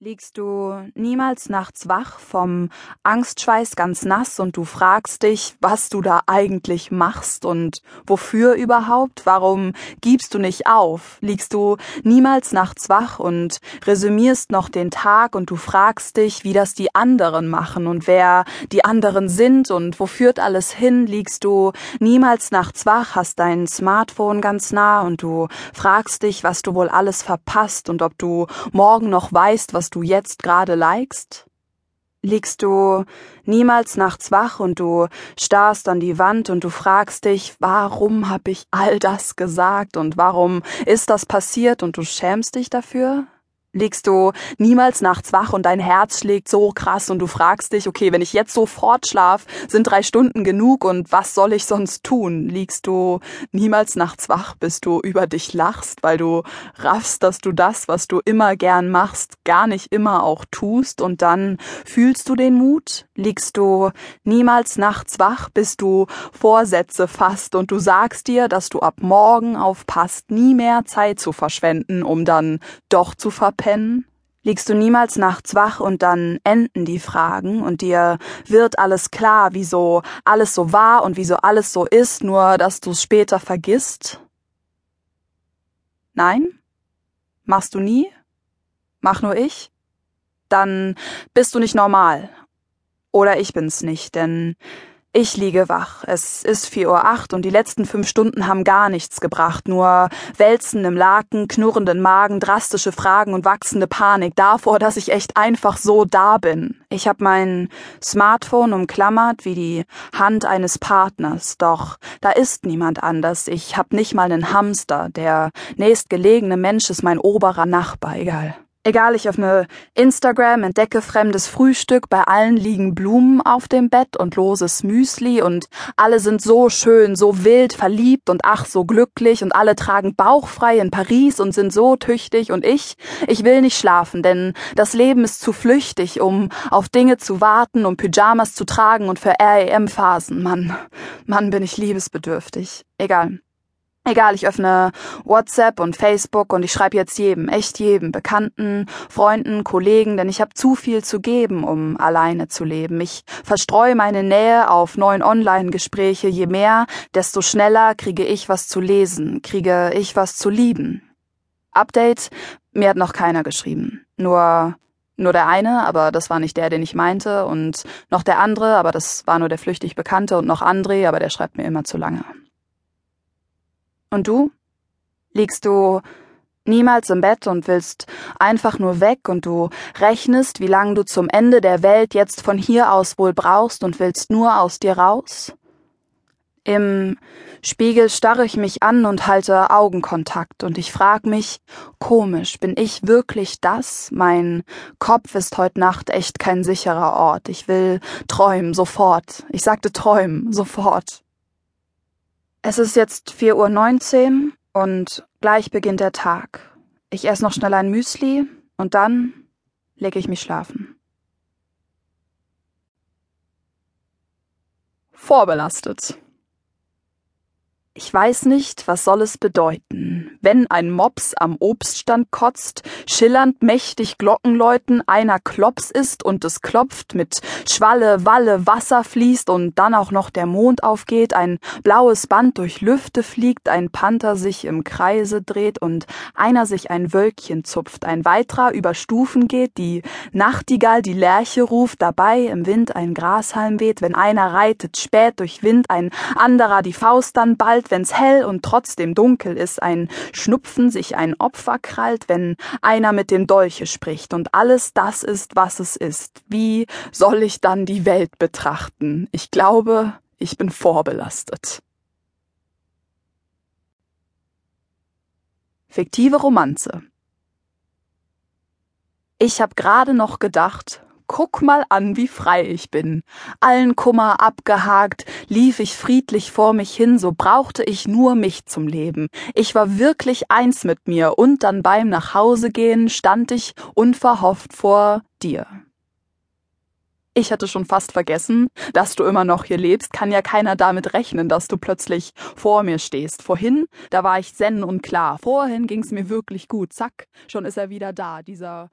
Liegst du niemals nachts wach vom Angstschweiß ganz nass und du fragst dich, was du da eigentlich machst und wofür überhaupt? Warum gibst du nicht auf? Liegst du niemals nachts wach und resümierst noch den Tag und du fragst dich, wie das die anderen machen und wer die anderen sind und wo führt alles hin? Liegst du niemals nachts wach, hast dein Smartphone ganz nah und du fragst dich, was du wohl alles verpasst und ob du morgen noch weißt, was du jetzt gerade likest? Liegst du niemals nachts wach und du starrst an die Wand und du fragst dich, warum hab ich all das gesagt und warum ist das passiert und du schämst dich dafür? Liegst du niemals nachts wach und dein Herz schlägt so krass und du fragst dich, okay, wenn ich jetzt sofort schlaf, sind drei Stunden genug und was soll ich sonst tun? Liegst du niemals nachts wach, bis du über dich lachst, weil du raffst, dass du das, was du immer gern machst, gar nicht immer auch tust und dann fühlst du den Mut? Liegst du niemals nachts wach, bis du Vorsätze fasst und du sagst dir, dass du ab morgen aufpasst, nie mehr Zeit zu verschwenden, um dann doch zu verpassen? Pennen? Liegst du niemals nachts wach und dann enden die Fragen und dir wird alles klar, wieso alles so war und wieso alles so ist, nur dass du es später vergisst? Nein? Machst du nie? Mach nur ich? Dann bist du nicht normal. Oder ich bin's nicht, denn ich liege wach. Es ist vier Uhr acht und die letzten fünf Stunden haben gar nichts gebracht. Nur Wälzen im Laken, knurrenden Magen, drastische Fragen und wachsende Panik davor, dass ich echt einfach so da bin. Ich habe mein Smartphone umklammert wie die Hand eines Partners. Doch da ist niemand anders. Ich hab nicht mal einen Hamster. Der nächstgelegene Mensch ist mein oberer Nachbar. Egal. Egal, ich öffne Instagram, entdecke fremdes Frühstück, bei allen liegen Blumen auf dem Bett und loses Müsli und alle sind so schön, so wild, verliebt und ach so glücklich und alle tragen bauchfrei in Paris und sind so tüchtig und ich, ich will nicht schlafen, denn das Leben ist zu flüchtig, um auf Dinge zu warten, um Pyjamas zu tragen und für REM-Phasen. Mann, Mann, bin ich liebesbedürftig. Egal. Egal, ich öffne WhatsApp und Facebook und ich schreibe jetzt jedem, echt jedem, Bekannten, Freunden, Kollegen, denn ich habe zu viel zu geben, um alleine zu leben. Ich verstreue meine Nähe auf neuen Online-Gespräche. Je mehr, desto schneller kriege ich was zu lesen, kriege ich was zu lieben. Update, mir hat noch keiner geschrieben. Nur nur der eine, aber das war nicht der, den ich meinte, und noch der andere, aber das war nur der flüchtig Bekannte, und noch André, aber der schreibt mir immer zu lange. Und du? Liegst du niemals im Bett und willst einfach nur weg und du rechnest, wie lange du zum Ende der Welt jetzt von hier aus wohl brauchst und willst nur aus dir raus? Im Spiegel starre ich mich an und halte Augenkontakt und ich frag mich, komisch, bin ich wirklich das? Mein Kopf ist heute Nacht echt kein sicherer Ort. Ich will träumen, sofort. Ich sagte träumen, sofort. Es ist jetzt vier Uhr neunzehn und gleich beginnt der Tag. Ich esse noch schnell ein Müsli und dann lege ich mich schlafen. Vorbelastet. Ich weiß nicht, was soll es bedeuten, wenn ein Mops am Obststand kotzt, schillernd mächtig Glockenläuten einer Klops ist und es klopft, mit Schwalle, Walle Wasser fließt und dann auch noch der Mond aufgeht, ein blaues Band durch Lüfte fliegt, ein Panther sich im Kreise dreht und einer sich ein Wölkchen zupft, ein weiterer über Stufen geht, die Nachtigall die Lerche ruft, dabei im Wind ein Grashalm weht, wenn einer reitet spät durch Wind, ein anderer die Faust dann bald, wenn's hell und trotzdem dunkel ist, ein Schnupfen sich ein Opfer krallt, wenn einer mit dem Dolche spricht und alles das ist, was es ist. Wie soll ich dann die Welt betrachten? Ich glaube, ich bin vorbelastet. Fiktive Romanze. Ich hab gerade noch gedacht, Guck mal an, wie frei ich bin. Allen Kummer abgehakt, lief ich friedlich vor mich hin, so brauchte ich nur mich zum Leben. Ich war wirklich eins mit mir, und dann beim Nachhausegehen stand ich unverhofft vor dir. Ich hatte schon fast vergessen, dass du immer noch hier lebst, kann ja keiner damit rechnen, dass du plötzlich vor mir stehst. Vorhin, da war ich zen und klar. Vorhin ging's mir wirklich gut. Zack, schon ist er wieder da, dieser